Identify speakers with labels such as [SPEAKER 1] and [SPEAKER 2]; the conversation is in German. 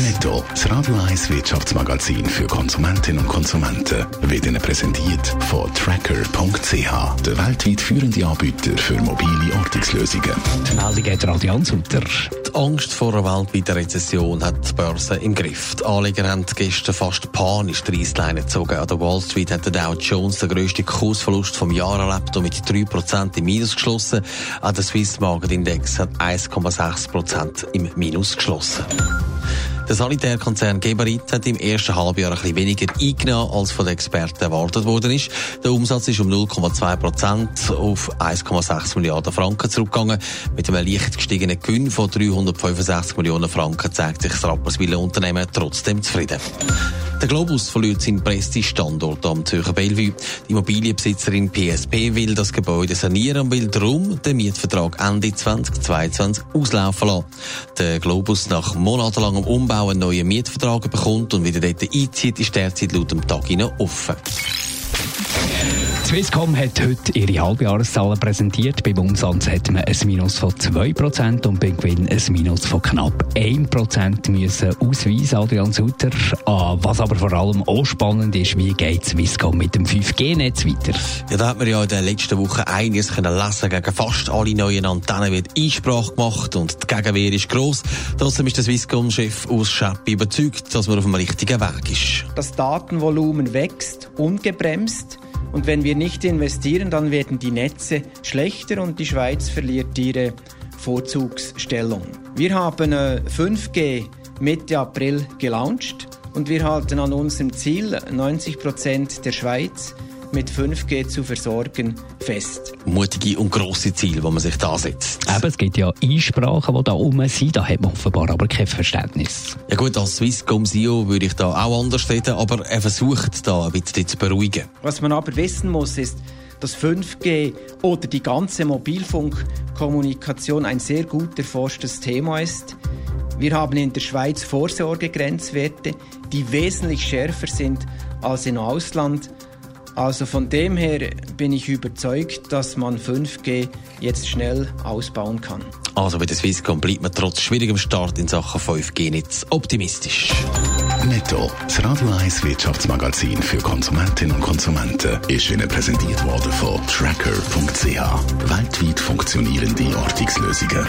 [SPEAKER 1] Netto, das Radio 1 Wirtschaftsmagazin für Konsumentinnen und Konsumenten, wird Ihnen präsentiert von Tracker.ch, der weltweit führende Anbieter für mobile Ortungslösungen.
[SPEAKER 2] Die Meldung hat Radio Ansutter.
[SPEAKER 3] Die Angst vor einer weltweiten Rezession hat die Börse im Griff. Die Anleger haben gestern fast panisch die Reissleine gezogen. An der Wall Street hat der Dow Jones den grössten Kursverlust vom Jahr erlebt und mit 3% im Minus geschlossen. Auch der Swiss Market Index hat 1,6% im Minus geschlossen. Der Sanitärkonzern Geberit hat im ersten Halbjahr ein bisschen weniger eingenommen, als von den Experten erwartet worden ist. Der Umsatz ist um 0,2 Prozent auf 1,6 Milliarden Franken zurückgegangen. Mit einem leicht gestiegenen Gewinn von 365 Millionen Franken zeigt sich das Rapperswiller Unternehmen trotzdem zufrieden. Der Globus verliert seinen Prestige-Standort am Zürcher Bellevue. Die Immobilienbesitzerin PSP will das Gebäude sanieren und will darum den Mietvertrag Ende 2022 auslaufen lassen. Der Globus nach monatelangem Umbau einen neuen Mietvertrag bekommt und wieder dort einzieht, ist derzeit laut dem Tag offen.
[SPEAKER 2] Swisscom hat heute ihre Halbjahreszahlen präsentiert. Beim Umsatz hat man ein Minus von 2% und beim Gewinn ein Minus von knapp 1% müssen ausweisen, Adrian Sutter. Ah, was aber vor allem auch spannend ist, wie geht Swisscom mit dem 5G-Netz weiter?
[SPEAKER 3] Ja, da hat man ja in den letzten Wochen einiges können lesen. Gegen fast alle neuen Antennen wird Einsprache gemacht und die Gegenwehr ist gross. Trotzdem ist der Swisscom-Chef aus Scheppi überzeugt, dass man auf dem richtigen Weg ist.
[SPEAKER 4] Das Datenvolumen wächst ungebremst. Und wenn wir nicht investieren, dann werden die Netze schlechter und die Schweiz verliert ihre Vorzugsstellung. Wir haben 5G äh, Mitte April gelauncht und wir halten an unserem Ziel, 90 Prozent der Schweiz mit 5G zu versorgen, fest.
[SPEAKER 3] Mutige und grosse Ziele, die man sich da setzt.
[SPEAKER 2] Eben, es gibt ja Einsprachen, die da oben sind, da hat man offenbar aber kein Verständnis.
[SPEAKER 3] Ja gut, als Swisscom CEO würde ich da auch anders reden, aber er versucht da ein bisschen zu beruhigen.
[SPEAKER 4] Was man aber wissen muss, ist, dass 5G oder die ganze Mobilfunkkommunikation ein sehr gut erforschtes Thema ist. Wir haben in der Schweiz Vorsorgegrenzwerte, die wesentlich schärfer sind als im Ausland. Also von dem her bin ich überzeugt, dass man 5G jetzt schnell ausbauen kann.
[SPEAKER 3] Also bei der Swisscom bleibt man trotz schwierigem Start in Sachen 5G-Netz optimistisch.
[SPEAKER 1] Netto, das Radio 1 Wirtschaftsmagazin für Konsumentinnen und Konsumenten, ist Ihnen präsentiert worden von Tracker.ch. Weltweit funktionierende Ortungslösungen.